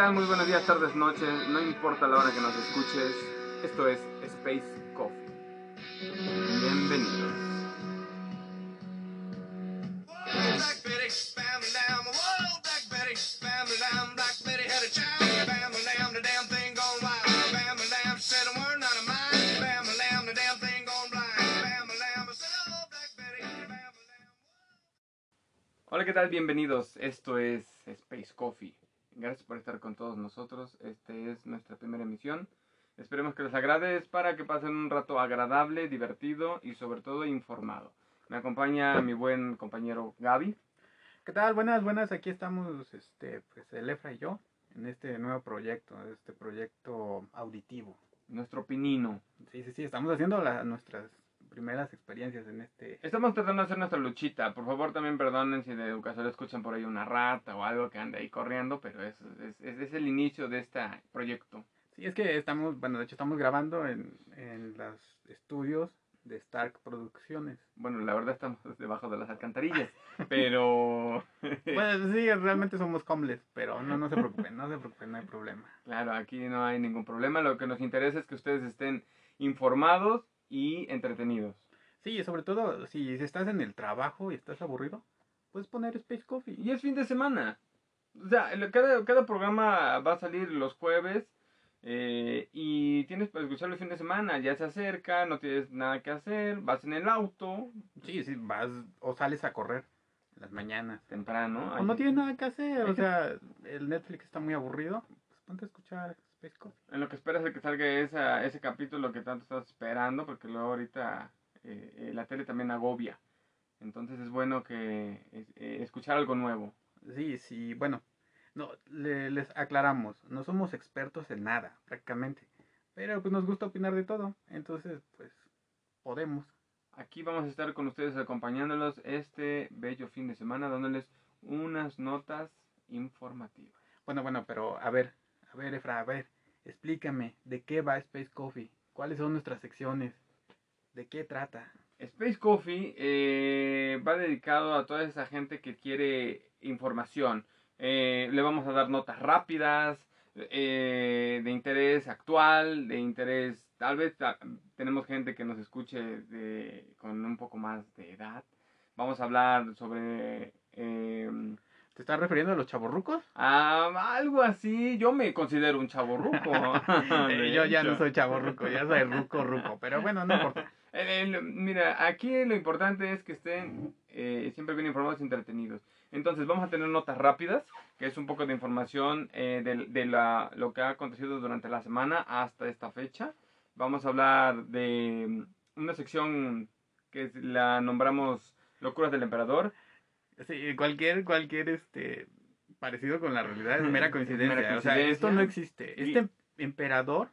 Hola, ¿qué tal? Muy buenos días, tardes, noches. No importa la hora que nos escuches. Esto es Space Coffee. Bienvenidos. Hola, ¿qué tal? Bienvenidos. Esto es Space Coffee. Gracias por estar con todos nosotros. Esta es nuestra primera emisión. Esperemos que les agrade. Es para que pasen un rato agradable, divertido y sobre todo informado. Me acompaña mi buen compañero Gaby. ¿Qué tal? Buenas, buenas. Aquí estamos, este, pues, el Efra y yo, en este nuevo proyecto, este proyecto auditivo. Nuestro pinino. Sí, sí, sí, estamos haciendo la- nuestras primeras experiencias en este... Estamos tratando de hacer nuestra luchita. Por favor, también perdonen si de educación escuchan por ahí una rata o algo que ande ahí corriendo, pero es, es, es- es el inicio de este proyecto. Sí, es que estamos, bueno, de hecho estamos grabando en, en los estudios de Stark Producciones. Bueno, la verdad estamos debajo de las alcantarillas, pero Bueno, sí, realmente somos homeless, pero no, no se preocupen, no se preocupen, no hay problema. claro, aquí no hay ningún problema. Lo que nos interesa es que ustedes estén informados y entretenidos. Sí, sobre todo, si estás en el trabajo y estás aburrido, puedes poner Space Coffee. Y es fin de semana. O sea, cada, cada programa va a salir los jueves eh, y tienes para escucharlo el fin de semana. Ya se acerca, no tienes nada que hacer, vas en el auto Sí, sí, vas o sales a correr en las mañanas. temprano. O no tienes nada que hacer, o sea, el Netflix está muy aburrido, pues ponte a escuchar En lo que esperas de que salga esa, ese capítulo que tanto estás esperando, porque luego ahorita eh, eh, la tele también agobia. Entonces es bueno que eh, escuchar algo nuevo. Sí, sí, bueno, no, le- les aclaramos, no somos expertos en nada, prácticamente, pero pues nos gusta opinar de todo, entonces pues podemos. Aquí vamos a estar con ustedes acompañándolos este bello fin de semana, dándoles unas notas informativas. Bueno, bueno, pero a ver, a ver, Efra, a ver, explícame, ¿de qué va Space Coffee? ¿Cuáles son nuestras secciones? ¿De qué trata? Space Coffee eh, va dedicado a toda esa gente que quiere información. Eh, le vamos a dar notas rápidas, eh, de interés actual, de interés, tal vez ta- tenemos gente que nos escuche de, con un poco más de edad. Vamos a hablar sobre eh, ¿Te estás refiriendo a los chavorrucos? ah, algo así. Yo me considero un chavo ruco. Eh, yo ya no soy chavorruco, ya soy ruco ruco, pero bueno, no importa. El- el- mira, aquí lo importante es que estén eh, siempre bien informados y entretenidos. Entonces, vamos a tener notas rápidas, que es un poco de información eh, de, de la, lo que ha acontecido durante la semana hasta esta fecha. Vamos a hablar de mm, una sección que la nombramos Locuras del Emperador. Sí, cualquier, cualquier este parecido con la realidad es mera coincidencia. Mera O sea, esto no existe. Y- Este emperador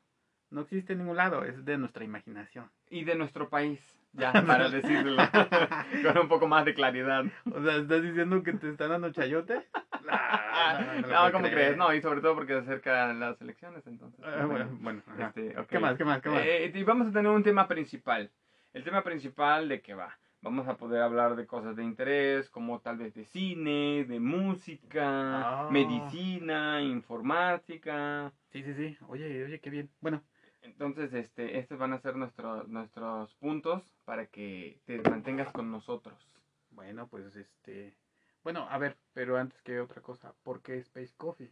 no existe en ningún lado, es de nuestra imaginación. Y de nuestro país, ya, para decirlo con un poco más de claridad. O sea, ¿estás diciendo que te están dando chayote? No, no ¿cómo creer. crees? No, y sobre todo porque se acercan las elecciones, entonces. Ah, bueno. Este. ¿Qué más? ¿Qué más? ¿Qué más? Eh, y vamos a tener un tema principal. El tema principal de qué va. Vamos a poder hablar de cosas de interés, como tal vez de cine, de música, Ah. medicina, informática. Sí, sí, sí. Oye, oye, qué bien. Bueno, Entonces, este, estos van a ser nuestros nuestros puntos para que te mantengas con nosotros. bueno, pues este. Bueno, a ver, pero antes que otra cosa, ¿por qué Space Coffee?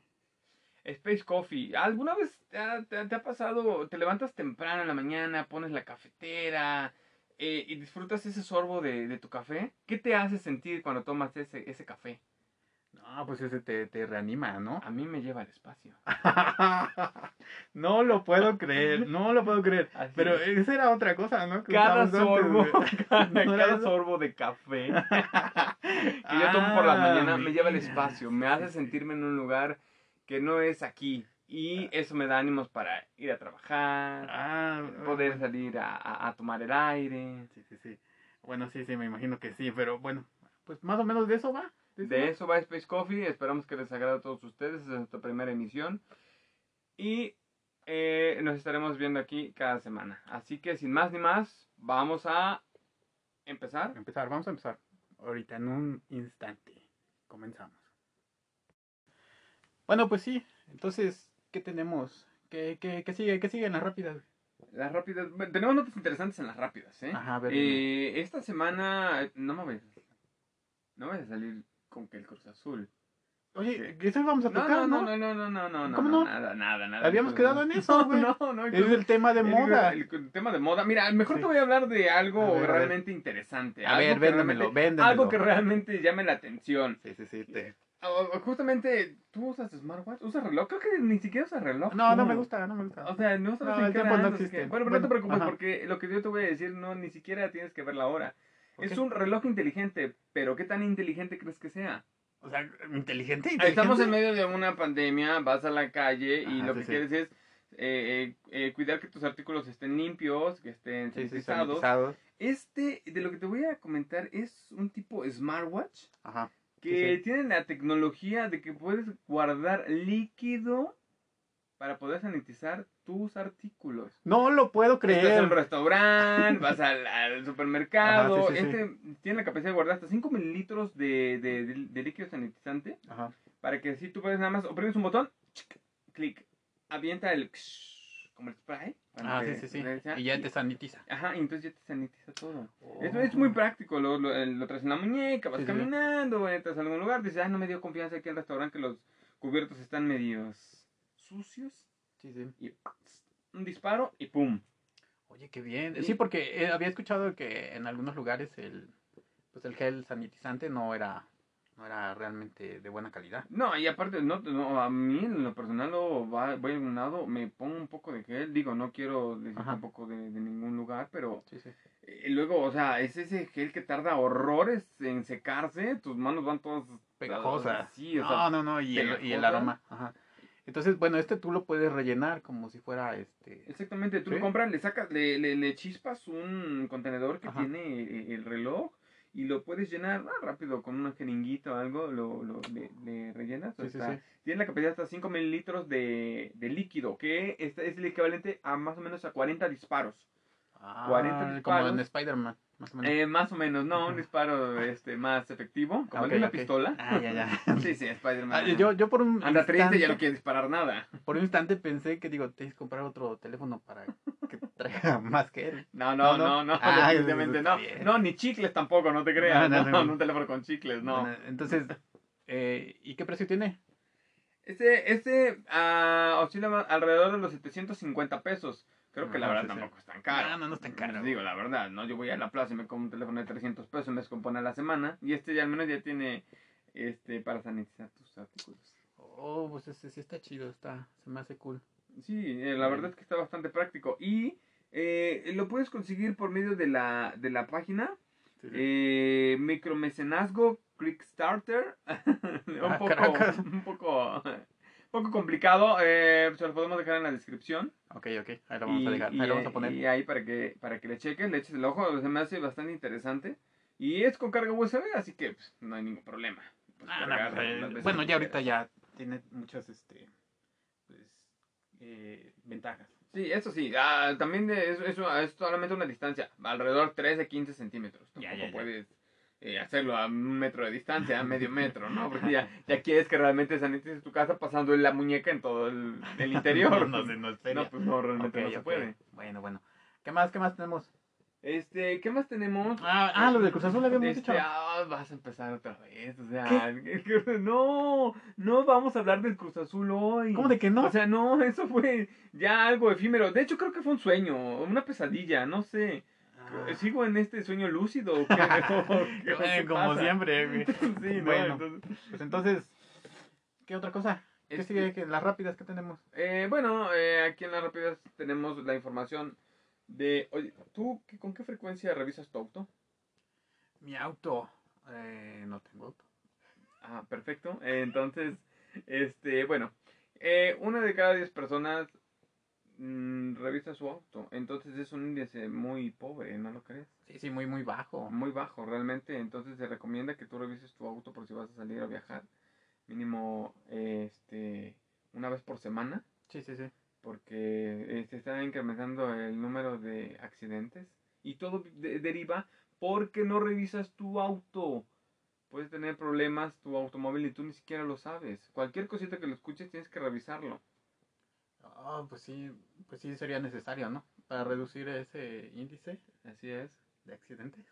Space Coffee, ¿alguna vez te ha, te ha- te ha pasado, te levantas temprano en la mañana, pones la cafetera eh, y disfrutas ese sorbo de, de tu café? ¿Qué te hace sentir cuando tomas ese, ese café? No, pues ese te, te reanima, ¿no? A mí me lleva al espacio. no lo puedo creer, no lo puedo creer. Así Pero es. esa era otra cosa, ¿no? Que cada sorbo, güey. cada, ¿No cada sorbo de café que yo tomo por las Ah, mañanas me lleva al espacio, me hace sentirme en un lugar que no es aquí. Y eso me da ánimos para ir a trabajar, Ah, poder bueno. salir a, a- a tomar el aire. Sí, sí, sí. Bueno, sí, sí, me imagino que sí, pero bueno, pues más o menos de eso va. De eso va Space Coffee. Esperamos que les agrade a todos ustedes. Esta es nuestra primera emisión. Y eh, nos estaremos viendo aquí cada semana. Así que sin más ni más, vamos a empezar. Empezar, vamos a empezar. Ahorita, en un instante. Comenzamos. Bueno, pues sí, Entonces, ¿qué tenemos? ¿Qué, qué, qué sigue? ¿Qué sigue en las rápidas? Las rápidas, bueno, tenemos notas interesantes en las rápidas, ¿eh? Ajá, a ver, Eh, esta semana, no me vayas, no vayas a salir con que el Cruz Azul. Oye, ¿qué eso vamos a No, tocar, no, no? no, no, no, no, no, no, ¿Cómo no, no? nada, nada, nada. Habíamos Cruz quedado en eso, güey. No, no, no. Es el tema de el- moda. El, el tema de moda. Mira, mejor Sí. te voy a hablar de algo ver, realmente interesante. A ver, véndemelo, véndemelo. Algo que realmente llame la atención. Sí, sí, sí. te- O- Justamente, ¿tú usas smartwatch? ¿Usas reloj? Creo que ni siquiera usas reloj. No, no me gusta, no me gusta. O sea, no sabes No, en el qué tiempo no existe. que- Bueno, pero no te Bueno, preocupes ajá. porque lo que yo te voy a decir no ni siquiera tienes que ver la hora. Es un reloj inteligente, pero ¿qué tan inteligente crees que sea? O sea, inteligente, Estamos en inteligente. medio de una pandemia, vas a la calle y Ajá, lo sí, que sí. quieres es eh, eh, eh, cuidar que tus artículos estén limpios, que estén sí, sanitizados. sanitizados. Este, de lo que te voy a comentar, es un tipo smartwatch Ajá. Que Sí, sí. tiene la tecnología de que puedes guardar líquido para poder sanitizar tus artículos. No lo puedo Estás en creer. un restaurante, vas al, al supermercado. Ajá, sí, sí, sí. este tiene la capacidad de guardar hasta 5 mililitros de, de, de- de líquido sanitizante Ajá. para que si tú puedes nada más oprimes un botón, clic, avienta el como el spray. Ah, que- sí, sí, sí. y- Y ya te sanitiza. Ajá, y entonces ya te sanitiza todo. Oh. Es, es muy práctico, lo, lo, lo traes en la muñeca, vas Sí, caminando, entras a algún lugar, dices, ah, no me dio confianza aquí en el restaurante que los cubiertos están medios sucios. Sí, sí. Y un disparo y pum. Oye, qué bien. Sí. Sí, porque eh, había escuchado que en algunos lugares el pues el gel sanitizante no era no era realmente de buena calidad. No, y aparte, no, no, a mí en lo personal lo va, voy a algún lado, me pongo un poco de gel, digo, no quiero decir Ajá. tampoco de, de ningún lugar, pero Sí, sí. eh, luego, o sea, es ese gel que tarda horrores en secarse, tus manos van todas Pegajosa. Sí, o no, sea, no, no, y el, y el aroma. Ajá. Entonces, bueno, este tú lo puedes rellenar como si fuera este. Exactamente, tú Sí. lo compras, le sacas, le, le, le chispas un contenedor que Ajá. tiene eh, el reloj y lo puedes llenar ah, rápido con una jeringuita o algo, lo, lo le, le rellenas. Sí, sí, hasta- sí. Tiene la capacidad hasta 5 mililitros de, de líquido, que este es el equivalente a más o menos a 40 disparos. Ah, 40 como disparos. en Spider-Man, más o menos. Eh, más o menos, no, un disparo este, más efectivo, como el de ok. pistola. Ah, ya, ya. Sí, sí, Spider-Man. Ah, yo, yo por un Anda triste, instante, ya no quiere disparar nada. por un instante pensé que digo, tienes que comprar otro teléfono para que traiga más que él. No, no, No, no, no. no, Ah, definitivamente no. No, ni chicles tampoco, no te creas. No, No, no, no, no. un teléfono con chicles, no. Entonces, eh, ¿y qué precio tiene? Este, este ah, oscila alrededor de los 750 pesos. Creo que la verdad tampoco es tan caro. No, no, no es tan caro. Digo, la verdad, ¿no? Yo voy a la plaza y me compro un teléfono de 300 pesos, me descompone a la semana. Y este ya al menos ya tiene este para sanitizar tus artículos. Oh, pues ese sí está chido, está, se me hace cool. Sí, eh, la verdad es que está bastante práctico. Y eh, lo puedes conseguir por medio de la, de la página Eh, micromecenazgo Kickstarter. un, Ah, poco, un poco un poco complicado. Eh, se lo podemos dejar en la descripción. Ok, ok, ahí lo vamos y, a dejar, y- ahí lo vamos a poner. y ahí para que, para que le chequen, le eches el ojo. Se me hace bastante interesante. Y es con carga USB, así que pues, no hay ningún problema. Puedes Ah, no, pues, bueno, ya ahorita ya tiene muchas, este, pues, eh, ventajas. Sí, eso sí. ah, también de- es, es, es solamente una distancia. Alrededor 13, 15 centímetros. Tampoco ya, ya. puedes eh, hacerlo a un metro de distancia, a medio metro, ¿no? Porque ya, ya quieres que realmente sanitices tu casa pasando la muñeca en todo el, el interior. no, no feria. No, pues no, realmente no se puede. Bueno, bueno. ¿Qué más, qué más tenemos? Este, ¿qué más tenemos? Ah, ah, lo del Cruz Azul habíamos Este, dicho. ah, vas a empezar otra vez, o sea, no, no vamos a hablar del Cruz Azul hoy. ¿Cómo de que no? O sea, no, eso fue ya algo efímero. De hecho, creo que fue un sueño, una pesadilla, no sé. Ah. ¿Sigo en este sueño lúcido? o ¿Qué, qué- Eh, qué como pasa? siempre, güey. Sí, no, Bueno. entonces- Pues entonces, ¿qué otra cosa? ¿Qué Este- sigue? ¿Qué- las rápidas que tenemos? Eh, bueno, eh, aquí en las rápidas tenemos la información de... Oye, ¿tú qué- con qué frecuencia revisas tu auto? Mi auto. Eh, no tengo auto. Ah, perfecto. Entonces, este, bueno, eh, una de cada diez personas mm, revisa su auto. Entonces es un índice muy pobre, ¿no lo crees? Sí, sí, muy, muy bajo. Muy bajo, realmente. Entonces se recomienda que tú revises tu auto por si vas a salir a viajar. Mínimo, este, una vez por semana. Sí, sí, sí. Porque eh, se está incrementando el número de accidentes. Y todo de- deriva porque no revisas tu auto. puede tener problemas tu automóvil y tú ni siquiera lo sabes. Cualquier cosita que lo escuches tienes que revisarlo. Ah, pues sí, pues sí sería necesario, ¿no? Para reducir ese índice Así es. de accidentes.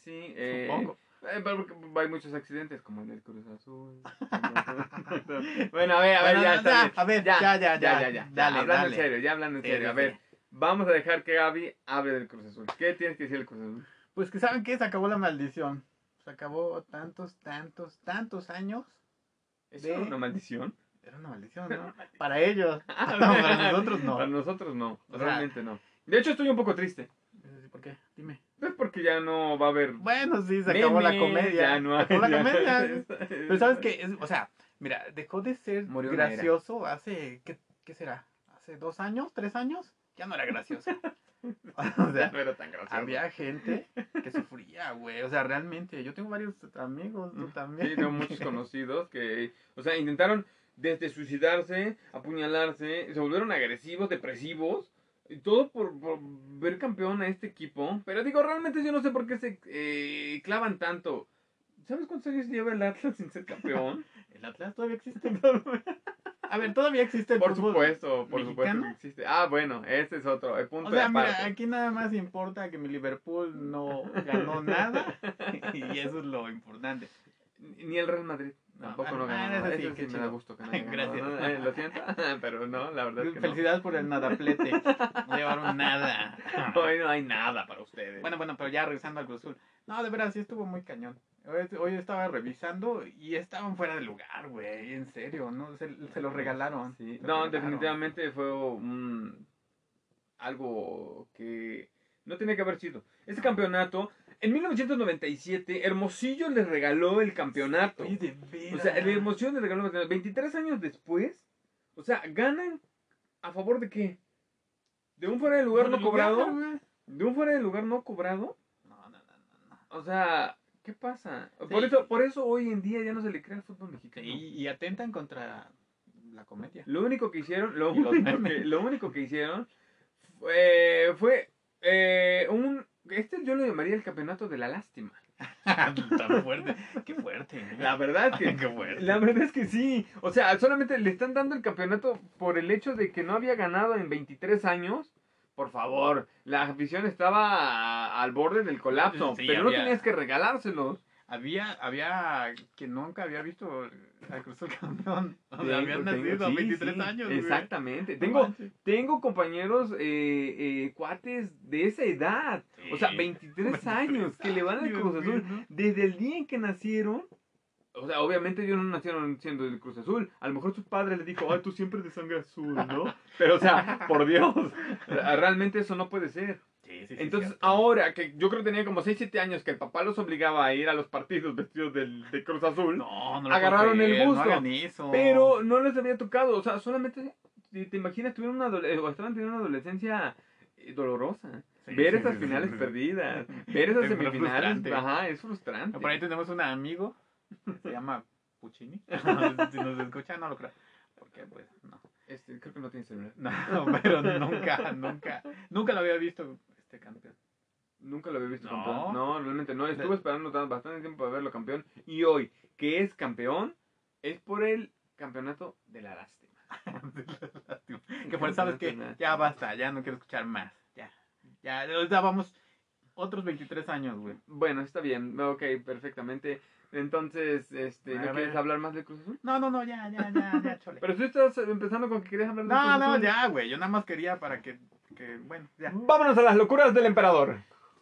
Sí, eh, Supongo. eh, hay muchos accidentes, como el del Cruz Azul. bueno, a ver, a ver, Bueno, ya, ya, está bien. a ver, ya, ya, ya, ya, ya. dale, hablando dale. en serio, ya hablando en serio. a ver, vamos a dejar que Gaby hable del Cruz Azul. ¿Qué tienes que decir del Cruz Azul? Pues que saben que se acabó la maldición. Se acabó tantos, tantos, tantos años. ¿Es De- una maldición? Era una maldición, ¿no? Para ellos. Para nosotros no. Para nosotros no, O sea- realmente no. De hecho, estoy un poco triste. ¿Por qué? Dime. Es porque ya no va a haber. Bueno, sí, se acabó la comedia. Ya no hay. Se acabó la comedia. Pero sabes que, o sea, mira, dejó de ser Murió gracioso hace, ¿qué, ¿qué será? ¿Hace dos años? ¿Tres años? Ya no era gracioso. o sea, no era tan gracioso. había gente que sufría, güey. O sea, realmente, yo tengo varios amigos, tú también. Sí, tengo muchos conocidos que, o sea, intentaron desde suicidarse, apuñalarse, se volvieron agresivos, depresivos, y todo por, por ver campeón a este equipo. Pero digo, realmente yo no sé por qué se eh, clavan tanto. ¿Sabes cuántos años lleva el Atlas sin ser campeón? ¿El Atlas todavía existe? A ver, todavía existe el por supuesto, por supuesto mexicano? existe. Ah, bueno, ese es otro, el punto O sea, de aquí nada más importa que mi Liverpool no ganó nada y eso es lo importante. Ni el Real Madrid. Tampoco ah, no ah, ganó. eso nada. sí, Eso sí me da gusto que no haya Gracias. ¿no? Eh, Lo siento, pero no, la verdad es que no. Felicidades por el nadaplete. No llevaron nada. Hoy no hay nada para ustedes. Bueno, bueno, pero ya regresando al Cruz Azul. No, de verdad, sí estuvo muy cañón. Hoy, hoy estaba revisando y estaban fuera de lugar, güey. En serio, ¿no? Se, se los regalaron. Sí, no, regalaron. definitivamente fue algo que no tenía que haber sido. Ese campeonato, en 1997, Hermosillo le regaló el campeonato. Oye, de. O sea, el Hermosillo le regaló el campeonato. 23 años después, o sea, ganan a favor de qué? De un fuera de lugar no cobrado. De un fuera de lugar no cobrado. No, no, no, no, no. O sea, ¿qué pasa? Por eso, por eso hoy en día ya no se le crea al fútbol mexicano. Y, y atentan contra la comedia. Lo único que hicieron, lo, único, que, lo único que hicieron fue, fue eh, un... Este yo lo llamaría el campeonato de la lástima. Tan fuerte. Qué fuerte. ¿eh? La verdad que... Qué fuerte. La verdad es que sí. O sea, solamente le están dando el campeonato por el hecho de que no había ganado en 23 años. Por favor, la afición estaba al borde del colapso. Sí, pero no tenías que regalárselos. Había, había que nunca había visto al Cruz Azul campeón. O sea, Tengo- habían nacido a sí, 23 sí, años. Exactamente. Tengo. Tengo compañeros eh, eh, cuates de esa edad. O sea, Sí. 23 años que le van al Cruz Azul. ¿no? Desde el día en que nacieron. O sea, obviamente ellos no nacieron siendo del Cruz Azul. A lo mejor su padre le dijo, ay, tú siempre de sangre azul, ¿no? Pero, o sea, por Dios. Realmente eso no puede ser. Sí, sí, sí, Entonces, cierto. ahora que yo creo que tenían como 6, 7 años que el papá los obligaba a ir a los partidos vestidos del, de Cruz Azul. No, no lo agarraron el gusto, No hagan eso. Pero no les había tocado, o sea, solamente, si te imaginas, tuvieron una o estaban teniendo una adolescencia eh, dolorosa. Sí, ver sí, esas sí, finales perdidas, ver esas Es semifinales, ajá, es frustrante. Por ahí tenemos un amigo. Se llama Puccini. si nos escucha, no lo creo. Porque, pues, no. Este, creo que no tiene celular. No, pero nunca, nunca, nunca lo había visto este campeón. Nunca lo había visto No. campeón. No, realmente no. Estuve esperando tan- bastante tiempo para verlo campeón. Y hoy, que es campeón, es por el campeonato de la lástima. que por sabes que ya basta, ya no quiero escuchar más. Ya, ya, ya vamos otros 23 años, güey. Bueno, está bien, ok, perfectamente. Entonces, este, ¿no quieres hablar más de Cruz Azul? No, no, no, ya, ya, ya, ya, chole. Pero tú estás empezando con que querías hablar de No, Cruz no, Azul. ya, güey. Yo nada más quería para que, que bueno, ya. Vámonos a las locuras del emperador.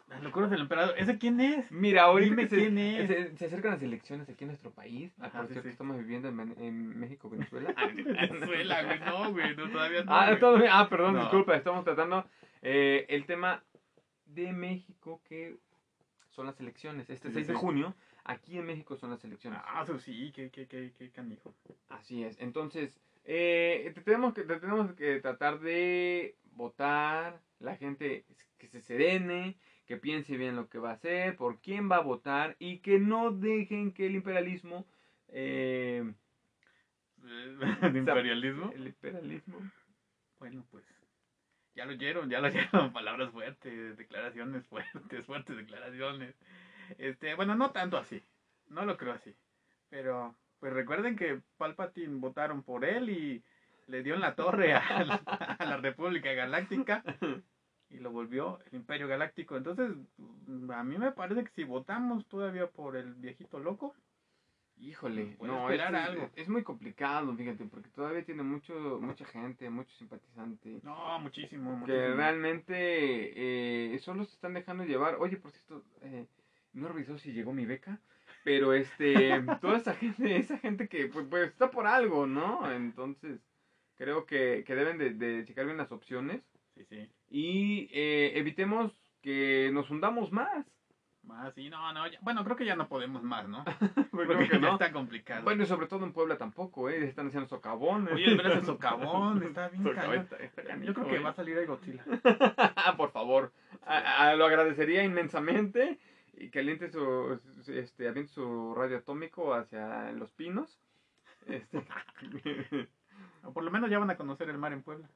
Las locuras del emperador. ¿Ese quién es? Mira, ahorita Dime se, quién es. Se, se acercan las elecciones aquí en nuestro país. Ah, Ajá, por sí, cierto, sí. estamos viviendo en, México, Venezuela. Venezuela, güey. No, güey. No, todavía no. ah. Ah, perdón, No. disculpa. Estamos tratando eh, el tema de México, que son las elecciones. Este Sí, 6 de junio, aquí en México son las elecciones. Ah, eso sí, qué, qué, qué, qué canijo. Así es. Entonces, eh, te tenemos que, te tenemos que tratar de votar, la gente que se serene, que piense bien lo que va a hacer, por quién va a votar y que no dejen que el imperialismo, eh, ¿De imperialismo? el imperialismo, Bueno, pues. Ya lo oyeron, ya lo oyeron. Palabras fuertes, declaraciones fuertes, fuertes declaraciones. Este, bueno, no tanto así. no lo creo así. Pero, pues recuerden que Palpatine votaron por él y le dio en la torre a, a la República Galáctica y lo volvió el Imperio Galáctico. Entonces, mm, a mí me parece que si votamos todavía por el viejito loco, Híjole, Puede no, esperar es, es- algo. es muy complicado, fíjate, porque todavía tiene mucho, mucha gente, mucho simpatizante. no, muchísimo, que muchísimo. realmente eh, solo se están dejando llevar. Oye, por cierto, eh, no revisó si llegó mi beca, pero este, toda esa gente, esa gente que pues, pues, está por algo, ¿no? Entonces, creo que, que deben de, de checar bien las opciones Sí, sí. y eh, evitemos que nos hundamos más. Más, sí, no, no, ya- bueno, creo que ya no podemos más, ¿no? Porque Porque que ya no. está complicado. Bueno, y sobre todo en Puebla tampoco, ¿eh? Están haciendo socavones. Oye, de el socavón, está bien cañón. Yo creo que va a salir el Godzilla. Por favor, a- a- lo agradecería inmensamente y que aliente su, su- este, aviente su radio atómico hacia los pinos. Este, O por lo menos ya van a conocer el mar en Puebla.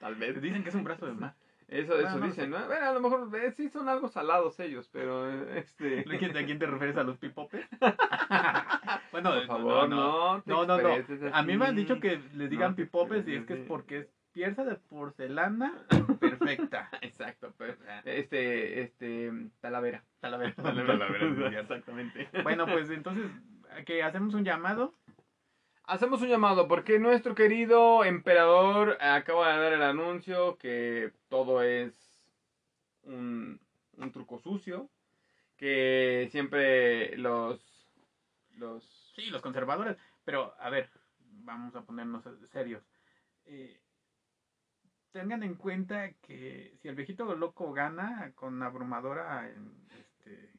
tal vez. Dicen que es un brazo del mar. Eso, Bueno, eso no dicen. ¿no? Bueno, a lo mejor eh, sí son algo salados ellos, pero eh, este... ¿A quién, a quién te refieres a los pipopes? bueno, Por favor, no, No, no, no. A mí me han dicho que les digan pipopes y es que es porque es pieza de porcelana perfecta. Exacto, pero, este, este, talavera. Talavera. Exactamente. Bueno, pues entonces, que hacemos un llamado. Hacemos un llamado porque nuestro querido emperador acaba de dar el anuncio que todo es un, un truco sucio, que siempre los los Sí, los conservadores. Pero, a ver, vamos a ponernos serios. Eh, tengan en cuenta que si el viejito loco gana con abrumadora este,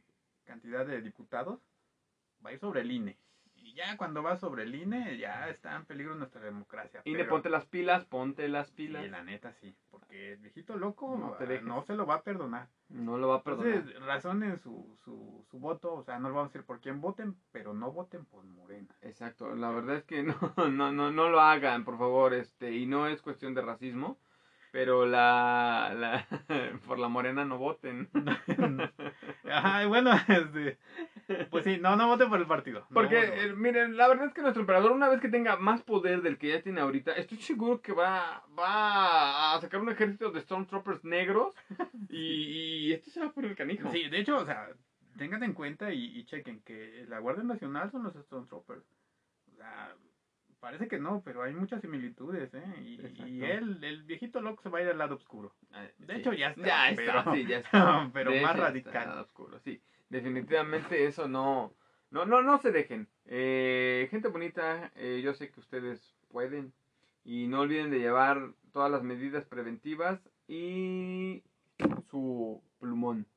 cantidad de diputados, va a ir sobre el INE. Y ya cuando va sobre el INE, ya está en peligro nuestra democracia. y le Pero- ponte las pilas, ponte las pilas. Sí, la neta sí. Porque el viejito loco No te ah, no se lo va a perdonar. No lo va a perdonar. Entonces, razonen su, su, su voto. O sea, no les vamos a decir por quién voten, pero no voten por Morena. Exacto, la verdad es que no, no, no, no lo hagan, por favor, este, y no es cuestión de racismo, pero la, la por la morena no voten. Ay, bueno, este, pues sí, no, no voten por el partido. Porque, no. eh, miren, la verdad es que nuestro emperador, una vez que tenga más poder del que ya tiene ahorita, estoy seguro que va, va a sacar un ejército de Stormtroopers negros y, y esto se va a poner canijo. Sí, de hecho, o sea, tengan en cuenta y, y chequen que la Guardia Nacional son los Stormtroopers. O sea, parece que no, pero hay muchas similitudes, ¿eh? Y, y él, el viejito loco se va a ir al lado oscuro. Ah, De sí. hecho, ya está, Ya pero- está, sí, ya está. pero De más radical. está nada oscuro, sí. Definitivamente eso no, no, no, no se dejen. Eh, gente bonita, eh, yo sé que ustedes pueden y no olviden de llevar todas las medidas preventivas y su plumón,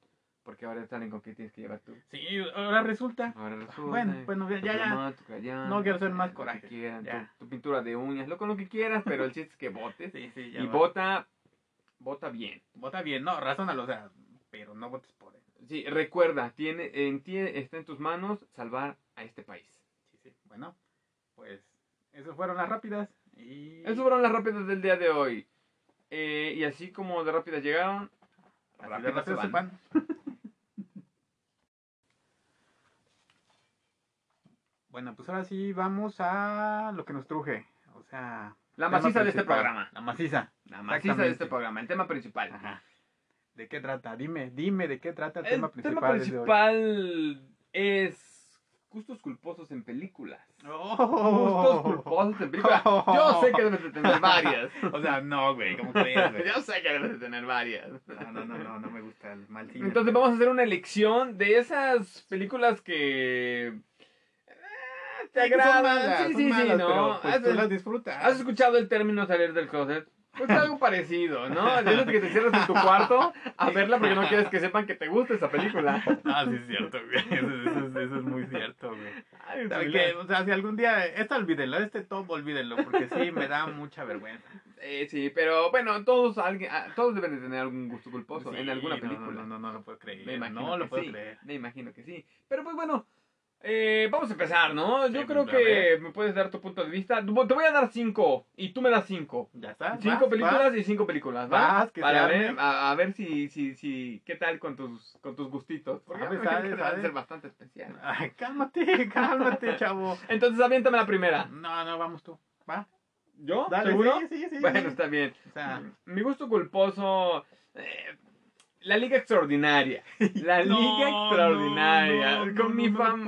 porque ahora salen con qué tienes que llevar tú. Sí, ahora resulta. Ahora resulta. Bueno, bueno, ya, ya. plumón, tu crayón, No quiero eh, más coraje, quieran, ya. Tu, tu pintura de uñas, lo con lo que quieras, pero el chiste es que votes Sí, sí, ya y va. vota, vota bien. Vota bien, no, razónalo, o sea, pero no votes por él. Sí, recuerda, tiene, en ti está en tus manos salvar a este país. Sí, sí. Bueno, pues, esas fueron las rápidas. Y... Esas fueron las rápidas del día de hoy. Eh, y así como de rápidas llegaron, de rápidas se van. Bueno, pues ahora sí vamos a lo que nos truje. O sea, La maciza de este programa. La maciza. La maciza de este programa, el tema principal. Ajá. ¿De qué trata? Dime, dime de qué trata el, El tema principal. tema desde hoy? principal es gustos culposos en películas. Oh. Gustos culposos en películas. Yo sé que debes de tener varias. O sea, no, güey, ¿cómo crees, güey? Yo sé que debes de tener varias. No, no, no, no, no me gusta el mal cine. Entonces vamos a hacer una elección de esas películas que eh, te Sí, agradan. sí, sí, sí, malas, ¿no? pero, pues, ¿Has, tú las disfrutas. has escuchado el término salir del closet? Pues algo parecido, ¿no? Eso que te cierras en tu cuarto a verla porque no quieres que sepan que te gusta esa película. Ah, sí es cierto, güey. Eso, eso es- eso es muy cierto, güey. Ay, O sea, que, o sea, si algún día, esto olvídenlo, este top olvídenlo, porque sí me da mucha vergüenza. eh, sí, pero bueno, todos alguien, ah, todos deben de tener algún gusto culposo Sí, en alguna película. No, no, no, no lo puedo creer. Me imagino no lo puedo sí, creer. Me imagino que sí. Pero pues bueno, Eh, vamos a empezar, ¿no? Yo Sí, creo a que me puedes dar tu punto de vista. Te voy a dar cinco y tú me das cinco. Ya está. Cinco vas, películas vas. y cinco películas, ¿va? Vas, que Para ver, a, a ver si, si, si, qué tal con tus, con tus gustitos. Porque Sabe, me imagino sabe, que van a ser bastante especial. Ay, cálmate, cálmate, chavo. Entonces, aviéntame la primera. No, no, vamos tú. Va. ¿Yo? Dale, ¿Seguro? sí, sí, sí. Bueno, está bien. O sea, Mi gusto culposo. eh, la Liga Extraordinaria. La No, Liga Extraordinaria. no, no, con, mi fam-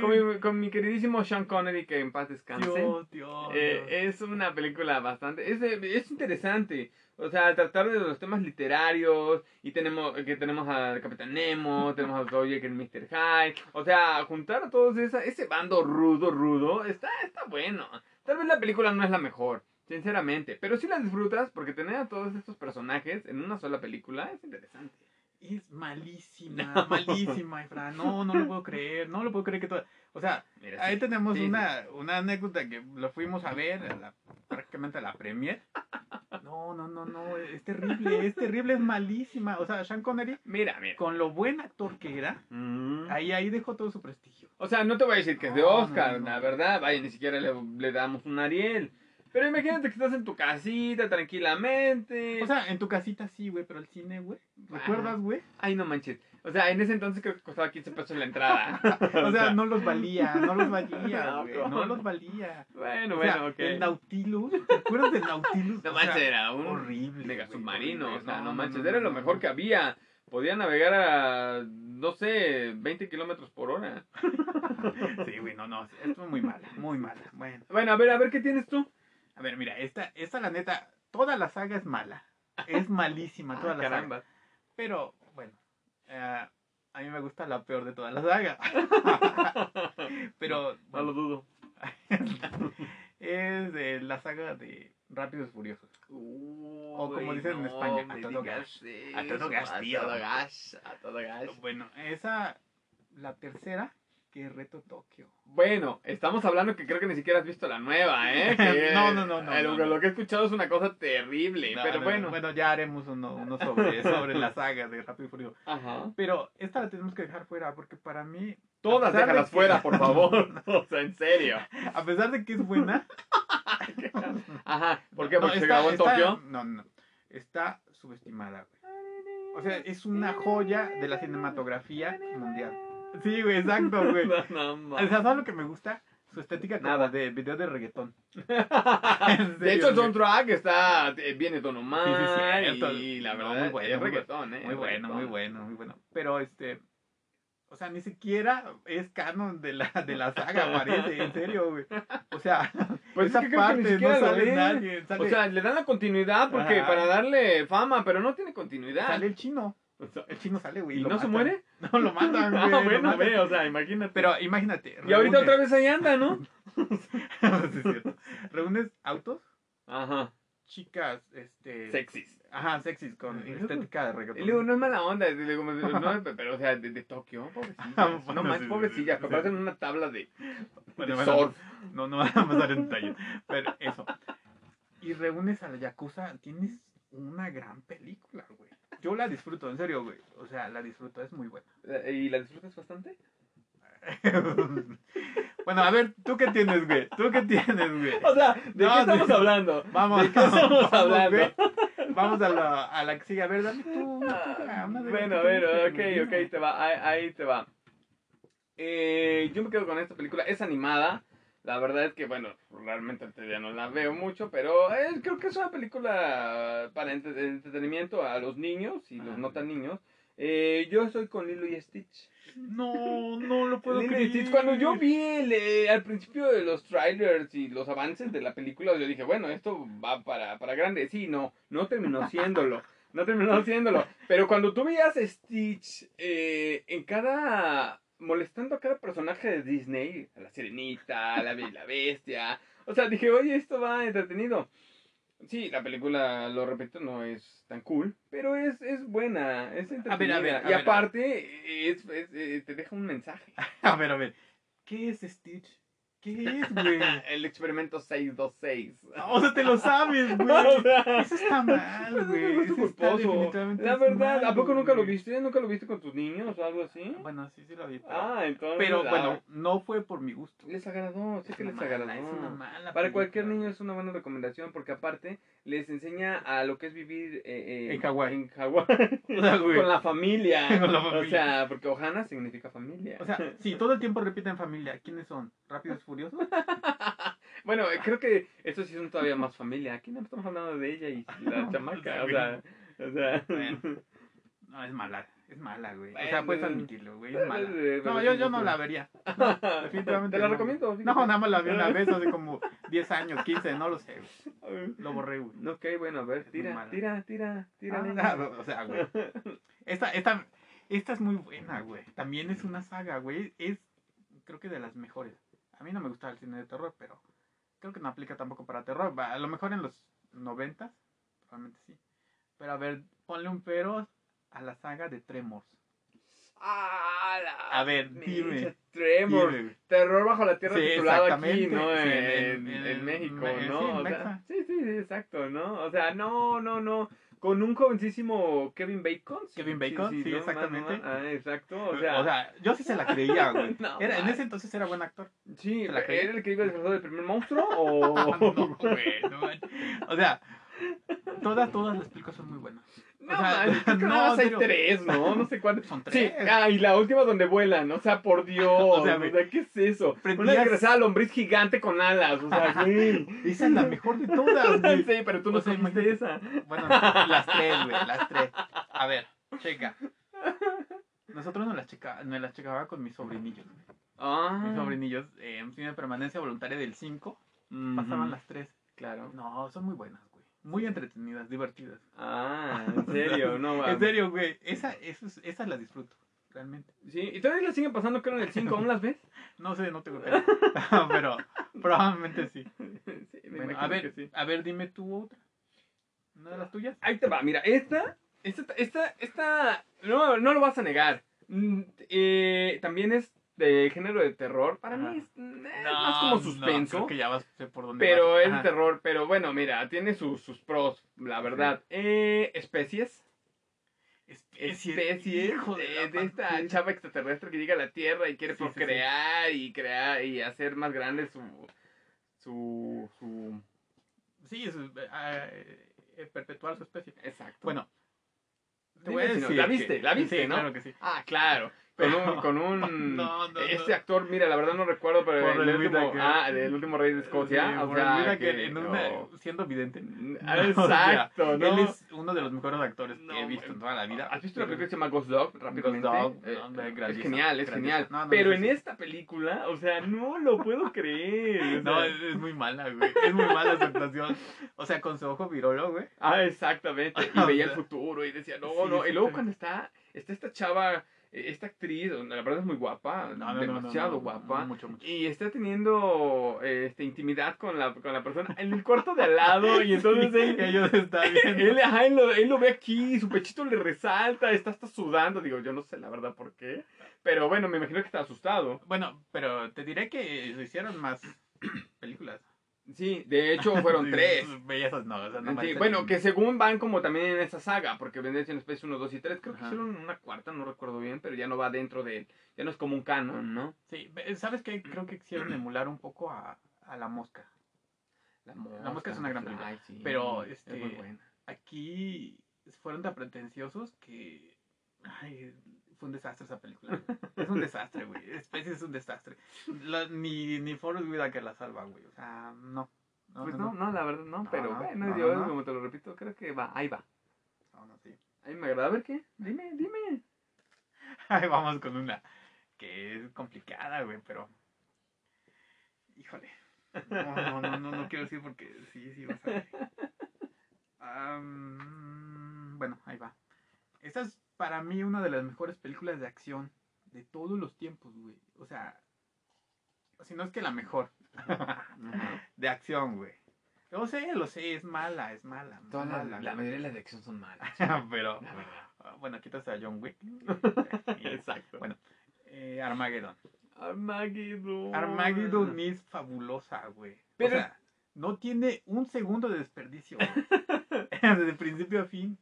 con, mi, con mi queridísimo Sean Connery, que en paz descanse. Dios, Dios. Eh, Dios. es una película bastante. Es, es interesante. O sea, tratar de los temas literarios. Y tenemos que tenemos al Capitán Nemo, tenemos a que el Mr. Hyde. O sea, juntar a todos esa, ese bando rudo, rudo. Está, está bueno. Tal vez la película no es la mejor. Sinceramente, pero sí la disfrutas porque tener a todos estos personajes en una sola película es interesante. Es malísima, malísima, Efra. No, no lo puedo creer, no lo puedo creer que todo. O sea, Mira, ahí sí. tenemos Sí, una, una anécdota que lo fuimos a ver, a la- prácticamente a la premier. No, no, no, no, es terrible, es terrible, es malísima. O sea, Sean Connery, Mira, mira. con lo buen actor que era, Mm. ahí, ahí dejó todo su prestigio. O sea, no te voy a decir que es de No, Oscar, no, no. la verdad. Vaya, ni siquiera le, le damos un Ariel. Pero imagínate que estás en tu casita tranquilamente. O sea, en tu casita sí, güey, pero el cine, güey. ¿Recuerdas, güey? ay, no manches. O sea, en ese entonces creo que costaba 15 pesos la entrada. O sea, no los valía, no los valía, No, güey. ¿cómo No no? los valía. Bueno, O sea, bueno, ok. El Nautilus, ¿te acuerdas del Nautilus? No O sea, manches, era un horrible. mega submarino. horrible. O sea, no, No, manches, no, era lo mejor que había. Podía navegar a, no sé, 20 kilómetros por hora. Sí, güey, no, no, esto es muy mala, muy mala. Bueno, Bueno, a ver, a ver, ¿qué tienes tú? A ver, mira, esta, esta la neta, toda la saga es mala. Es malísima toda Ah, la saga. caramba. Pero, bueno, eh, a mí me gusta la peor de toda la saga. Pero, No lo dudo. es de la saga de Rápidos Furiosos. o como dicen en España, a todo gas. A todo gas, tío. A todo gas, a todo gas. Bueno, esa, la tercera, es Reto Tokio. Bueno, estamos hablando que creo que ni siquiera has visto la nueva, ¿eh? Que, No, no, no, no, no, lo, no. lo que he escuchado es una cosa terrible, pero no, bueno. Bueno, ya haremos uno, uno sobre, sobre la saga de Rápido y Furioso. Ajá. Pero esta la tenemos que dejar fuera porque para mí, Todas de déjalas que- fuera, por favor. o sea, en serio. a pesar de que es buena, Ajá. ¿Por qué? Porque se está- grabó en está- Tokio. No, no, está subestimada, güey. O sea, es una joya de la cinematografía mundial. Sí, güey, exacto, güey. No, no, O sea, ¿sabes lo que me gusta? Su estética como Nada. de video de reggaetón. De hecho, el güey. soundtrack está, eh, viene tono mal Sí, sí, cierto. y la No, verdad muy bueno, es muy reggaetón, ¿eh? Muy es bueno, reggaetón. muy bueno, muy bueno. Pero este, o sea, ni siquiera es canon de la, de la saga, parece, en serio, güey. O sea, Pues esa es que creo que ni parte siquiera no lo sale nadie. Sale, O sea, le dan la continuidad porque Ajá. para darle fama, pero no tiene continuidad. sale el chino. O sea, El chino sale, güey. ¿Y no se muere? No, lo matan, güey. Ah, lo bueno, o sea, imagínate. Pero imagínate. y ahorita otra vez ahí anda, ¿no? Sí, es cierto. Reúnes autos, Ajá, chicas, este. sexys. Ajá, sexys, con estética de reggaetón. Y luego, no es mala onda, no, pero, o sea, de, de Tokio, pobrecillas. Ah, no pobrecillas, sí, que parecen una tabla de, Bueno, de bueno, surf. No, no vamos a pasar en detalle. Pero eso. Y reúnes a la Yakuza, tienes una gran película, güey. Yo la disfruto, en serio, güey. O sea, la disfruto, es muy buena. ¿Y la disfrutas bastante? bueno, a ver, ¿tú qué tienes, güey? ¿Tú qué tienes, güey? O sea, ¿de No, qué estamos hablando? Vamos, ¿De qué estamos vamos, hablando? güey. Vamos a la, a la que sigue. A ver, dame tú. las Bueno, a ver, ok, ok, te va, ahí, ahí te va. Eh, yo me quedo con esta película, es animada. La verdad es que, bueno, realmente ya no la veo mucho, pero eh, creo que es una película para entre- entretenimiento a los niños y los Ah. no tan niños. Eh, yo estoy con Lilo y Stitch. No, no lo puedo Lilo y creer. Stitch, cuando yo vi el, eh, al principio de los trailers y los avances de la película, yo dije, bueno, esto va para, para grande. Sí, no, no terminó siéndolo. No terminó siéndolo. Pero cuando tú veías Stitch eh, en cada. Molestando a cada personaje de Disney, a la sirenita, a la la bestia. O sea, dije, oye, esto va entretenido. Sí, la película, lo repito, no es tan cool, pero es, es buena, es entretenida. A ver, a ver, a y ver, aparte, es, es- eh, te deja un mensaje. A ver, a ver. ¿Qué es Stitch ¿Qué es, güey? El experimento 626. O sea, te lo sabes, güey. O Eso está mal, güey. es Eso está definitivamente La verdad, mal, ¿a poco nunca lo viste? ¿Nunca lo viste con tus niños o algo así? Bueno, sí, sí lo vi. Pero, Ah, entonces. pero ah, bueno, no fue por mi gusto. Les agradó, sí que les mala, agradó. es una mala Para cualquier niño es una buena recomendación porque aparte les enseña a lo que es vivir eh, eh, En Hawái. En Hawái. O. Con la familia. Con la O familia. sea, porque Ohana significa familia. O sea, sí, todo el tiempo repiten familia. ¿Quiénes son? ¿Rápidos Furiosos? bueno, eh, creo que estos sí son todavía más familia. Aquí no estamos hablando de ella y la chamaca. O sea, o sea. Bueno. No, es mala. Es mala, güey. O sea, Bueno. puedes admitirlo, güey. Es Pero- mala. pero No, yo, yo no poco- la vería. No, definitivamente Te la no. recomiendo. No, nada más la vi una vez hace como 10 años, 15, no lo sé. güey. Lo borré, güey. Ok, bueno, a ver, tira, tira, tira, tira. Ah, no, o sea, güey. Esta, esta, esta es muy buena, güey. También es una saga, güey. Es, creo que de las mejores. A mí no me gusta el cine de terror, pero creo que no aplica tampoco para terror. A lo mejor en los noventas, probablemente sí. Pero a ver, ponle un pero a la saga de Tremors. Ah, la A ver, dime. Tremor. Dime, güey. Terror bajo la tierra Sí, titulado aquí. ¿no? Sí, en, en- en- en- en México, ¿no? sí, en O sea, Mexa. sí, sí, sí, exacto, ¿no? O sea, no, no, no. Con un jovencísimo Kevin Bacon. Kevin Bacon, sí, ¿no? exactamente. Ah, exacto. O O sea, sea, yo sí se la creía, güey. No, Era, en ese entonces era buen actor. sí, ¿se la? ¿era el que iba disfrazado del primer monstruo o...? no, güey, no, man. O sea, todas, todas las películas son muy buenas. No, O sea, man, no, más hay tres, ¿no? No sé cuántos. Son Sí, tres. ah, y la última donde vuelan, o sea, por Dios, o sea, O sea, ¿qué es eso? Una desgraciada lombriz gigante con alas, o sea, güey. Esa es la mejor de todas, güey. sí, pero tú no O sea, sabiste esa. Bueno, las tres, güey, las tres. A ver, checa. Nosotros nos las, checa, nos las checaba con mis sobrinillos. güey. Ah. Mis sobrinillos eh, en cine de permanencia voluntaria del 5 Ujú, pasaban las tres. Claro. No, son muy buenas. Muy entretenidas, divertidas. Ah, en serio, no En serio, güey. Esa, esa, es- esa la disfruto, realmente. Sí, y todavía la siguen pasando, creo, en el 5, ¿aún las ves? No sé, no tengo idea. Pero probablemente sí. Sí, me Bueno, imagino a ver, que sí. a ver, dime tú otra. ¿Una de las tuyas? Ahí te va, mira, esta, esta, esta, esta, no, no lo vas a negar. Mm, eh, también es de género de terror. Para Ajá. mí es, eh, más como suspenso. creo que ya vas sé por dónde Pero vas. es Ajá. terror, pero bueno, mira, tiene sus, sus pros, la verdad. Eh, especies. Especie, Especies hijo de, esta chava extraterrestre que llega a la Tierra y quiere Sí, sí, sí. procrear y crear y hacer más grande su su su Sí, es eh, eh, perpetuar su especie. exacto. Bueno, te Dime voy a si no, decir. la que- viste, la viste, sí, ¿no? Claro que sí. Ah, claro. Con un, con un No, no, este actor, mira, la verdad no recuerdo, pero el el último, ah, del último rey de Escocia, Sí, o sea, el que- en una- siendo vidente. O sea, Exacto, ¿no? Él es uno de los mejores actores que he visto en toda la vida. ¿Has visto la película que se llama Ghost Dog? Rápidamente. Dog, Eh, es genial, es genial. No, no, Pero en esta película, o sea, no lo puedo creer. o No, es, es muy mala, güey. Es muy mala su actuación. O sea, con su ojo virolo, güey. Ah, exactamente. Y O veía el futuro y decía, no, no. Y luego cuando está, está esta chava, esta actriz, la verdad es muy guapa, No, no, no, no, demasiado no, guapa. Mucho, mucho. Y está teniendo este, intimidad con la, con la persona en el cuarto de al lado. Y entonces Sí, él, ellos están viendo. él, ajá, él, lo, él lo ve aquí, su pechito le resalta, está hasta sudando. Digo, yo no sé la verdad por qué. Pero bueno, me imagino que está asustado. Bueno, pero te diré que se hicieron más películas. Sí, de hecho fueron tres. Bellezas, no, o sea, no Sí, bueno, que según van como también en esa saga, porque Vendetta en Space 1, 2 y 3, creo que hicieron una cuarta, no recuerdo bien, pero ya no va dentro de, ya no es como un canon, ¿no? Sí, ¿sabes qué? Creo que quisieron emular un poco a, a La Mosca. La Mosca es una gran película, Ay, sí, pero, es este, muy buena. Aquí fueron tan pretenciosos que... Ay, fue un desastre esa película. Es un desastre, güey. Especie es un desastre. La- ni, ni Forrest Whitaker la salva, güey. O sea, no. No, pues no, no, no, la verdad no, pero no, bueno, no, yo como te lo repito, creo que va, ahí va. no, no, sí. Ahí me agrada, a ver qué, dime, dime. Ahí vamos con una que es complicada, güey, pero. Híjole. No, no, no, no, no quiero decir porque sí, sí vas a ver. Am, bueno, ahí va. Esta es para mí una de las mejores películas de acción de todos los tiempos, güey. O sea, si no es que la mejor de acción, güey. Lo sé, lo sé, es mala, es mala. Todas mala, la güey. mayoría de las de acción son malas, pero, la ah, bueno, quitas a John Wick. Exacto. Bueno, eh, Armageddon. Armageddon. Armageddon es fabulosa, güey. Pero- O sea, no tiene un segundo de desperdicio. güey. Desde principio a fin.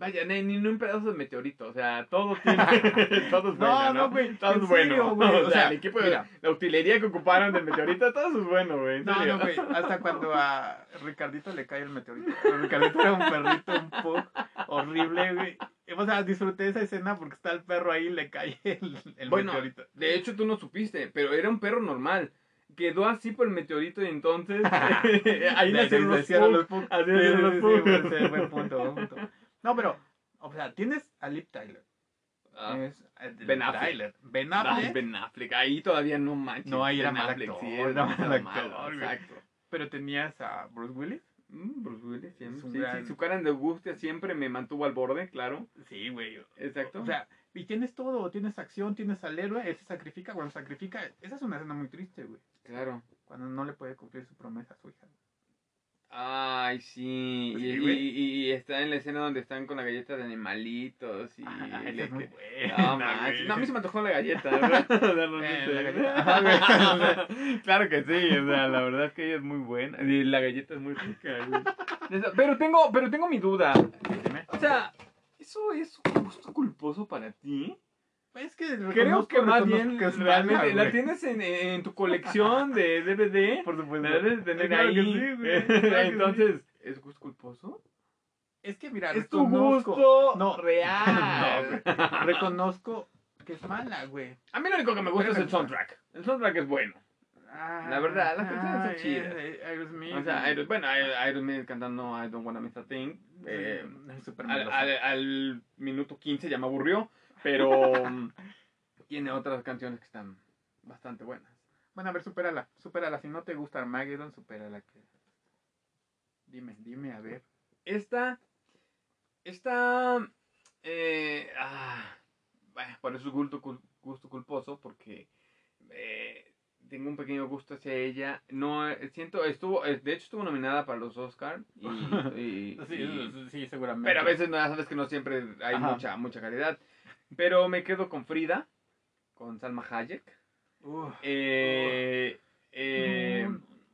Vaya, ni, ni un pedazo de meteorito, o sea, todo tiene, todo es No, bueno, ¿no? no, güey, todo es bueno, güey, o o sea, el equipo de mira. la utilería que ocuparon del meteorito, todo es bueno, güey, No, serio. no, güey. Hasta cuando a Ricardito le cae el meteorito. Ricardito era un perrito, un pug horrible, güey. O sea, disfruté esa escena porque está el perro ahí y le cae el, el Bueno, meteorito. de hecho tú no supiste, pero era un perro normal, quedó así por el meteorito y entonces ahí Le- nacieron le los Pug, los Pug. así Sí, sí, los sí, buen punto, buen punto. No, pero, o sea, tienes a Lip Tyler. Ah, es eh, Ben Liv Affleck. Tyler. Ben ay, Affleck. Ben Affleck, ahí todavía no manches. No, ahí era Ben mal actor, sí, era mal actor, exacto. Pero tenías a Bruce Willis. Mm, Bruce Willis, siempre. Sí, gran- sí, su cara de angustia siempre me mantuvo al borde, claro. Sí, güey. Exacto. O sea, y tienes todo, tienes acción, tienes al héroe, él se sacrifica, cuando sacrifica, esa es una escena muy triste, güey. claro. Cuando no le puede cumplir su promesa a su hija. Ay, sí. Pues y, sí, y- está en la escena donde están con la galleta de animalitos. Y Ah, le es muy buena, No, a mí se me antojó la galleta. claro que sí, o sea, la verdad es que ella es muy buena. Y la galleta es muy rica, güey. Pero tengo, pero tengo mi duda. O sea, ¿eso es gusto culposo para ti? Es que Creo que más bien que realmente la tienes en, en tu colección de DVD. Por supuesto. La debes de tener Claro ahí. sí, güey, claro Entonces, ¿es gusto culposo? Es que mira, Es tu gusto No. real. No, güey. reconozco que es mala, güey. A mí lo único que me gusta es el soundtrack. El soundtrack es bueno. La verdad, las canciones son Ay, chidas. Aerosmith. O sea, Aeros- bueno, Aerosmith cantando I Don't Wanna Miss a Thing. eh, al, al- al minuto 15 ya me aburrió. Pero tiene otras canciones que están bastante buenas. Bueno, a ver, supérala, supérala. Si no te gusta Armageddon, supérala. Que... Dime, dime, a ver. Esta. Esta. Eh, ah, bueno, por eso es gusto, gusto culposo, porque eh, tengo un pequeño gusto hacia ella. No, eh, siento, estuvo, eh, de hecho estuvo nominada para los Oscar y, y- Sí, y- sí, seguramente. pero a veces no sabes que no siempre hay Ajá. mucha, mucha calidad. Pero me quedo con Frida, con Salma Hayek. Uf. Eh, eh,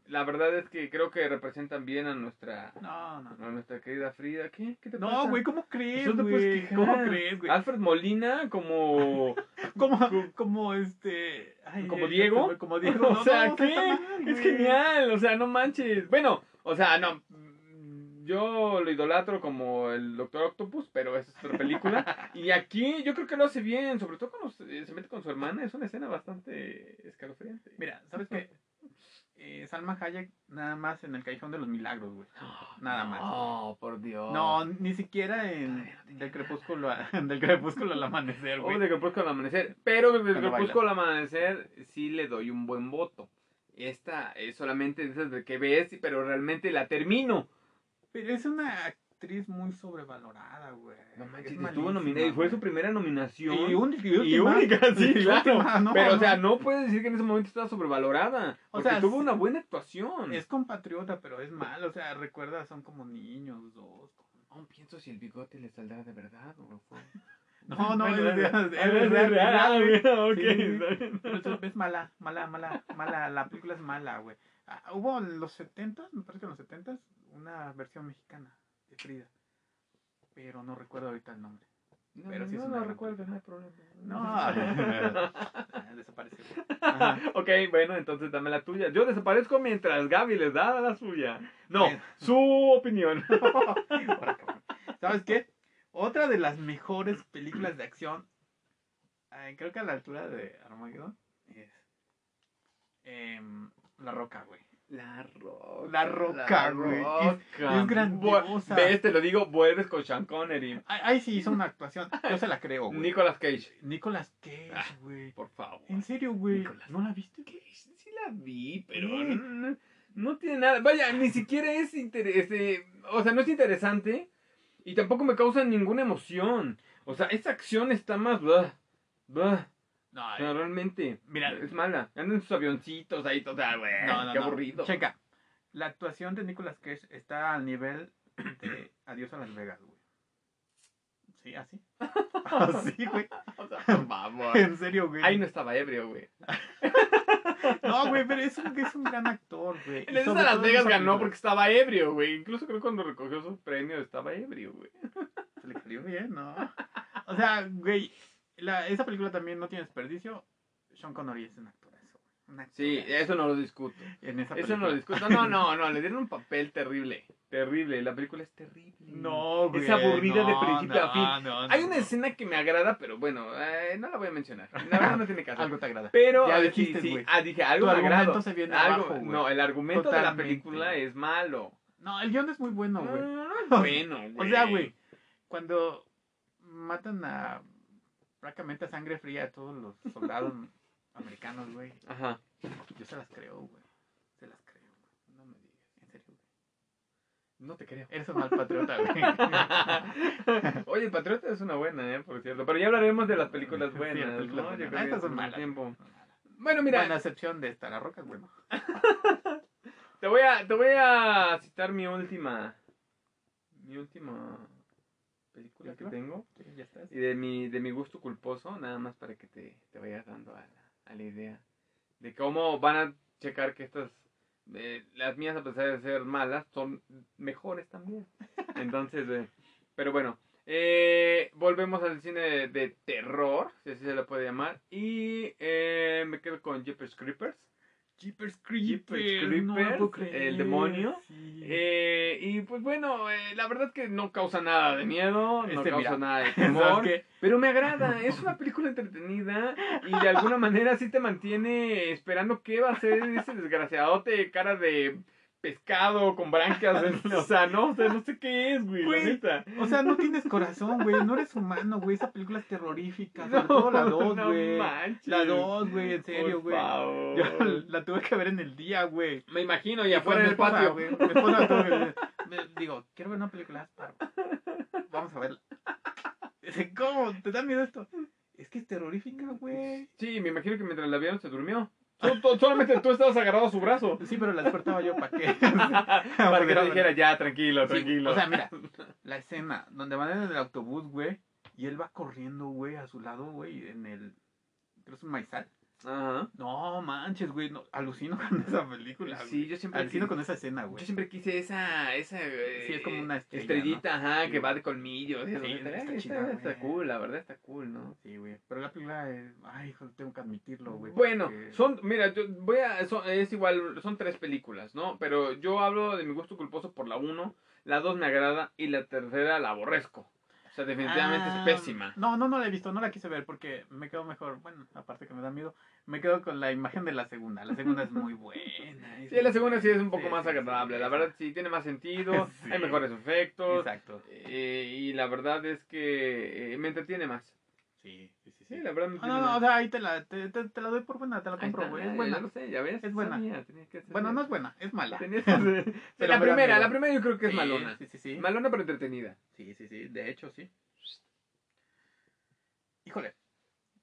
la verdad es que creo que representan bien a nuestra, No, no, no. a nuestra querida Frida. ¿Qué? ¿Qué te No, pasa? güey, ¿cómo crees, Pues no güey? ¿Cómo crees, güey? Alfred Molina como... Como, como este... ay, ¿Como Diego? Como Diego. o No, sea, no, ¿qué? mal, es genial, o sea, no manches. Bueno, o sea, no... Yo lo idolatro como el Doctor Octopus, pero es otra película. y aquí yo creo que lo hace bien, sobre todo cuando se, se mete con su hermana. Es una escena bastante escalofriante. Mira, ¿sabes qué? Eh, Salma Hayek nada más en el Callejón de los Milagros, güey. Nada más. No, por Dios. No, ni siquiera en del crepúsculo, a- del crepúsculo al amanecer, O güey. de Crepúsculo al Amanecer. Pero de Cuando Crepúsculo al Amanecer sí le doy un buen voto. Esta es solamente de esas de que ves, pero realmente la termino. Pero es una actriz muy sobrevalorada, güey. No manches, Es estuvo nominada fue su primera nominación. Y, única, y, única, sí, Y claro. última, no, pero, o no. sea, no puedes decir que en ese momento estaba sobrevalorada. O Porque sea, tuvo una buena actuación. Es compatriota, pero es mal. O sea, recuerda, son como niños dos. Aún pienso si el bigote le saldrá de verdad o fue. No, no, es, ah, es real, real, real, ok. Pero es mala, mala, mala, mala. La película es mala, güey. Ah, hubo en los 70 me parece que en los 70 una versión mexicana de Frida. Pero no recuerdo ahorita el nombre. No, Pero no, sí no, gran recuerdo, no hay problema. No, desapareció. Ajá. ok, bueno, entonces dame la tuya. Yo desaparezco mientras Gaby les da la suya. No, su opinión. ¿Sabes qué? Otra de las mejores películas de acción, ay, creo que a la altura de Armageddon, es em, La Roca, güey. La roca. La Roca, güey. Es- es grandiosa. Ves, te lo digo, vuelves con Sean Connery. Ay, ay, sí hizo una actuación. Yo se la creo, güey. Nicolas Cage. Nicolas Cage, Ah. güey. Por favor. En serio, güey. ¿No la viste? Cage, sí la vi, pero no, no- no tiene nada. Vaya, ni siquiera es interesante. O sea, no es interesante. Y tampoco me causa ninguna emoción. O sea, esa acción está más. blah, blah. No, O sea, realmente. Mira. es mala. Andan en sus avioncitos ahí, total, güey. no, no, qué aburrido. Checa. La actuación de Nicolas Cage está al nivel de Adiós a Las Vegas, güey. Sí, así. Así, güey. O sea, favor. En serio, güey. Ahí no estaba ebrio, güey. No, güey, pero es un, es un gran actor, güey. En esa sobre Las Vegas ganó porque estaba ebrio, güey. Incluso creo que cuando recogió sus premios estaba ebrio, güey. Se le salió bien, ¿no? O sea, güey, la, esa película también no tiene desperdicio. Sean Connery es un actorazo. Un Sí, eso no lo discuto. En esa Eso no lo discuto. No, no, no, le dieron un papel terrible. Terrible. La película es terrible. No, güey. Es aburrida de no, principio a fin. no, Hay una escena que me agrada, pero bueno, eh, no la voy a mencionar. La verdad no tiene caso. Algo te agrada. Pero, Ya eh, dijiste, sí. Ah, dije, algo me agrada. se viene Algo- abajo, güey. no, el argumento de la Totalmente, película es malo. No, el guion es muy bueno, güey. No, no es bueno, O güey. sea, güey, cuando matan a prácticamente a sangre fría a todos los soldados americanos, güey, Ajá. yo se las creo, güey. Se las creo, güey. No me digas. En serio, güey. No te creo. Eres un mal patriota, güey. Oye, el Patriota es una buena, ¿eh? Por cierto. Pero ya hablaremos de las películas Sí, buenas, las películas ¿no? buenas. Yo creo Ah, que estas son con malas. tiempo. Bueno, mira, a excepción de esta, la roca es buena. te voy a te voy a citar mi última mi última película que tengo Sí, ya estás. y de mi de mi gusto culposo, nada más para que te, te vayas dando a la, a la idea de cómo van a checar que estas eh, las mías a pesar de ser malas son mejores también. Entonces, eh, pero bueno, eh, volvemos al cine de, de terror, si así se le puede llamar, y me quedo con Jeepers Creepers. Jeepers Jeepers no lo puedo Creepers, creer. el demonio. Sí. Eh, y pues bueno, eh, la verdad es que no causa nada de miedo, no Este, causa mira, nada de ¿Sabes temor, pero me agrada, es una película entretenida y de alguna manera sí te mantiene esperando qué va a ser ese desgraciadote cara de pescado con branquias, o sea, no, o sea, no sé qué es, güey, la Güey, neta. O sea, no tienes corazón, güey. No eres humano, güey. Esa película es terrorífica. Sobre No, todo la 2, no güey. manches. la 2, güey, en serio, Por güey. favor. Yo la tuve que ver en el día, güey. Me imagino, y Y afuera en el patio. güey, Mi esposa tuvo que- me- Digo, quiero ver una película. Vamos a verla. Dice, ¿cómo? ¿Te da miedo esto? Es que es terrorífica, güey. Sí, me imagino que mientras la vieron se durmió. Solamente tú estabas agarrado a su brazo. Sí, pero la despertaba yo, ¿para qué? Para que te dijera, ya, tranquilo, Sí, tranquilo. o sea, mira, la escena donde van en el autobús, güey, y él va corriendo, güey, a su lado, güey, en el... Creo que es un maizal. Ajá. No, manches, güey, no, alucino con esa película. Sí, güey. yo siempre, Alucino quise, con esa escena, güey. yo siempre quise esa, esa eh, Sí, es como una estrella, estrellita, ajá, Sí, que va de colmillos. eso, está, está está- chida, está cool, la verdad está cool, ¿no? Sí, güey. Pero la película es... Ay, tengo que admitirlo, güey. Bueno, porque- son, mira, yo voy a, son- es igual, son tres películas, ¿no? Pero yo hablo de mi gusto culposo por la uno, la dos me agrada y la tercera la aborrezco. O sea, definitivamente Ah, es pésima. No, no, no la he visto, no la quise ver porque me quedo mejor. Bueno, aparte que me da miedo, me quedo con la imagen de la segunda. La segunda es muy buena. es Sí, la segunda sí es un poco más sí, agradable, sí, la verdad sí tiene más sentido, Sí. hay mejores efectos. Exacto. eh, y la verdad es que eh, me entretiene más. Sí, sí, sí. Sí, la verdad No, entretiene no, no, o sea, ahí te la, te, te- te la doy por buena, te la compro, güey. ya- Es ya buena. lo sé, ya ves. Es buena. sabía, tenía que ser- Bueno, no es buena, es mala. tenías que Pero la primera, la primera yo creo que es Sí, malona. Sí, sí, sí. Malona pero entretenida. Sí, sí, sí. De hecho, sí. Híjole,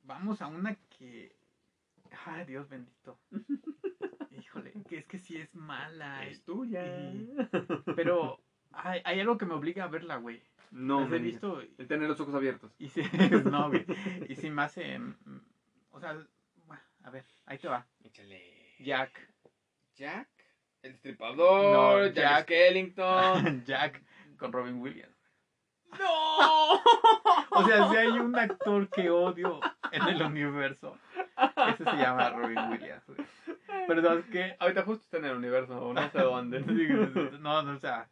vamos a una que. Ay, Dios bendito. Híjole, que es que sí es mala. Es tuya. y- Pero hay, hay algo que me obliga a verla, güey. No, Las he visto El tener los ojos abiertos. y sí, no, güey. Y me hace. mm, O sea, a ver, ahí te va. Échale. Jack. Jack. El destripador. No, Jack, Jack. Skellington. Jack con Robin Williams. ¡No! O sea, si hay un actor que odio en el universo, ese se llama Robin Williams. güey. Pero ¿sabes qué? Ahorita justo está en el universo, no sé dónde. No, no, o sea,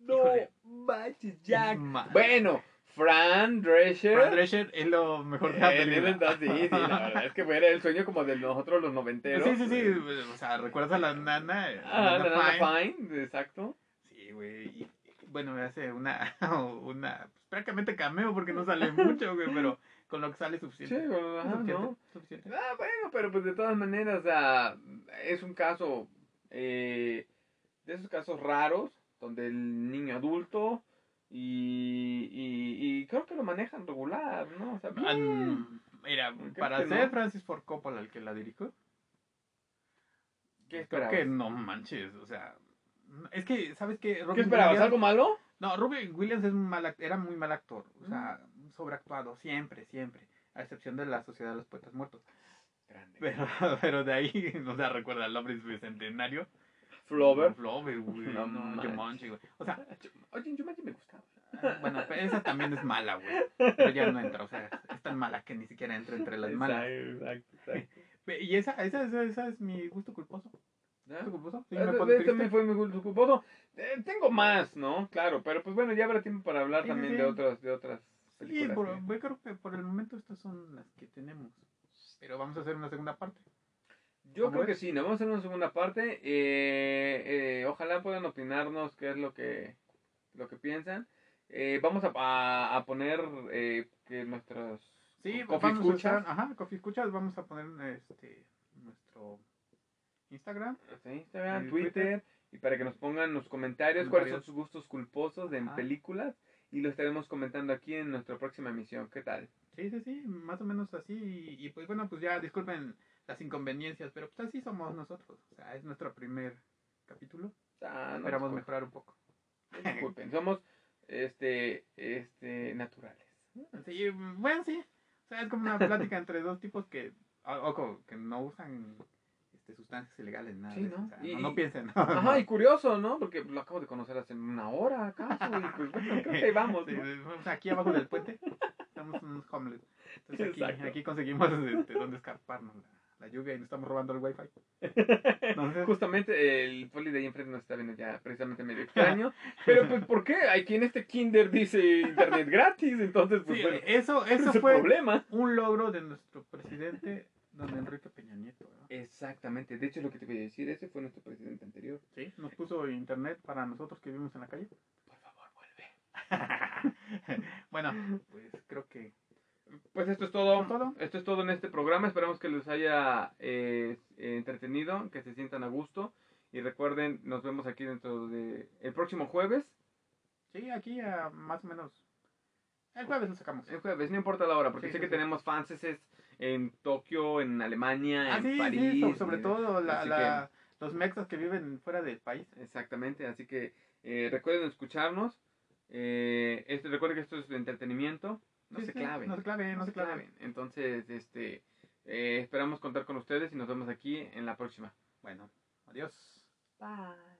no Híjole. manches, Jack. Bueno, Fran Drescher. Fran Drescher es lo mejor de la Eh, sí, sí, la verdad es que era el sueño como de nosotros los noventeros. Sí, sí, sí. O sea, ¿recuerdas a la nana? Ah, la Nana Fine? Fine, exacto. Sí, güey. Bueno, me hace una, una, pues, prácticamente cameo porque no sale mucho, güey, pero con lo que sale es Sí, suficiente. bueno, ajá, suficiente, ¿no? suficiente. Ah, bueno, pero pues de todas maneras, o sea, es un caso eh, de esos casos raros donde el niño adulto y, y, y creo que lo manejan regular, ¿no? O sea, bien. Mira, Creo para ser no. Francis Ford Coppola el que la dirigió, ¿Qué creo que no manches, o sea, Es que, ¿sabes qué? ¿Qué Robin esperabas? Williams- ¿Algo malo? No, Robin Williams es mal, era muy mal actor. O sea, sobreactuado, siempre, siempre. A excepción de la Sociedad de los Poetas Muertos. Pero, pero de ahí, no se recuerda el nombre bicentenario. Flover. Flover, güey. No No. Jumanji, güey. O sea, Oye, Jumanji me gustaba. bueno, pero esa también es mala, güey. Pero ya no entra, o sea, es tan mala que ni siquiera entra entre las malas. Exacto, exacto. Y esa, esa, esa, esa es mi gusto culposo. ¿Gusto culposo? Sí, me triste. también fue mi gusto culposo. Eh, tengo más, ¿no? Claro, pero pues bueno, ya habrá tiempo para hablar Sí, sí, también sí. de otras, de otras Sí, películas. por, que- yo creo que por el momento estas son las que tenemos. Pero vamos a hacer una segunda parte. Yo ¿Cómo creo que sí, nos vamos a hacer una segunda parte. Eh, eh, ojalá puedan opinarnos qué es lo que, lo que piensan. Eh, vamos a, a, a poner eh, que nuestros Sí, coffee vamos escuchas, a ajá, Coffee Escuchas, vamos a poner este nuestro Instagram. en Instagram, Twitter, Twitter. y para que nos pongan los comentarios cuáles son sus gustos culposos de en películas y lo estaremos comentando aquí en nuestra próxima emisión. ¿Qué tal? Sí, sí, sí, más o menos así. Y, y, pues bueno, pues ya disculpen las inconveniencias, pero pues así somos nosotros. O sea, es nuestro primer capítulo. Ah, no Esperamos mejorar un poco. disculpen, somos este, este, naturales. Sí, bueno, sí. O sea, es como una plática entre dos tipos que, o- ojo, que no usan este, sustancias ilegales, nada. Sí, ¿no? o sea, Y- no, piensen. Ajá, y curioso, ¿no? Porque lo acabo de conocer hace una hora, acaso, y pues bueno, creo que ahí vamos, o sea, aquí abajo del puente estamos unos homeless. Entonces aquí, aquí conseguimos este, dónde escarparnos la, lluvia y nos estamos robando el wifi. Entonces, Justamente el poli de ahí enfrente nos está viendo ya precisamente medio extraño. Pero pues, ¿por qué? Aquí en este kinder dice internet gratis, entonces pues sí, bueno, eso, eso fue problema. un logro de nuestro presidente, don Enrique Peña Nieto. ¿no? Exactamente, de hecho lo que te voy a decir, ese fue nuestro presidente anterior. Sí, nos puso internet para nosotros que vivimos en la calle. Por favor, vuelve. bueno, pues creo que Pues esto es todo. ¿Es todo? Esto es todo en este programa. Esperamos que les haya eh, entretenido, que se sientan a gusto. Y recuerden, nos vemos aquí dentro de el próximo jueves. sí, aquí a más o menos el jueves lo sacamos. El jueves, no importa la hora, porque Sí, sé sí, que sí. tenemos fans en Tokio, en Alemania, Ah, en París. sí, so- sobre y- todo la, la- los mexas que viven fuera del país. Exactamente, así que eh, recuerden escucharnos. Eh, este, recuerden que esto es de entretenimiento. No Sí, se sí, claven. No se claven, no se claven. Entonces, este, eh, esperamos contar con ustedes y nos vemos aquí en la próxima. Bueno, adiós. Bye.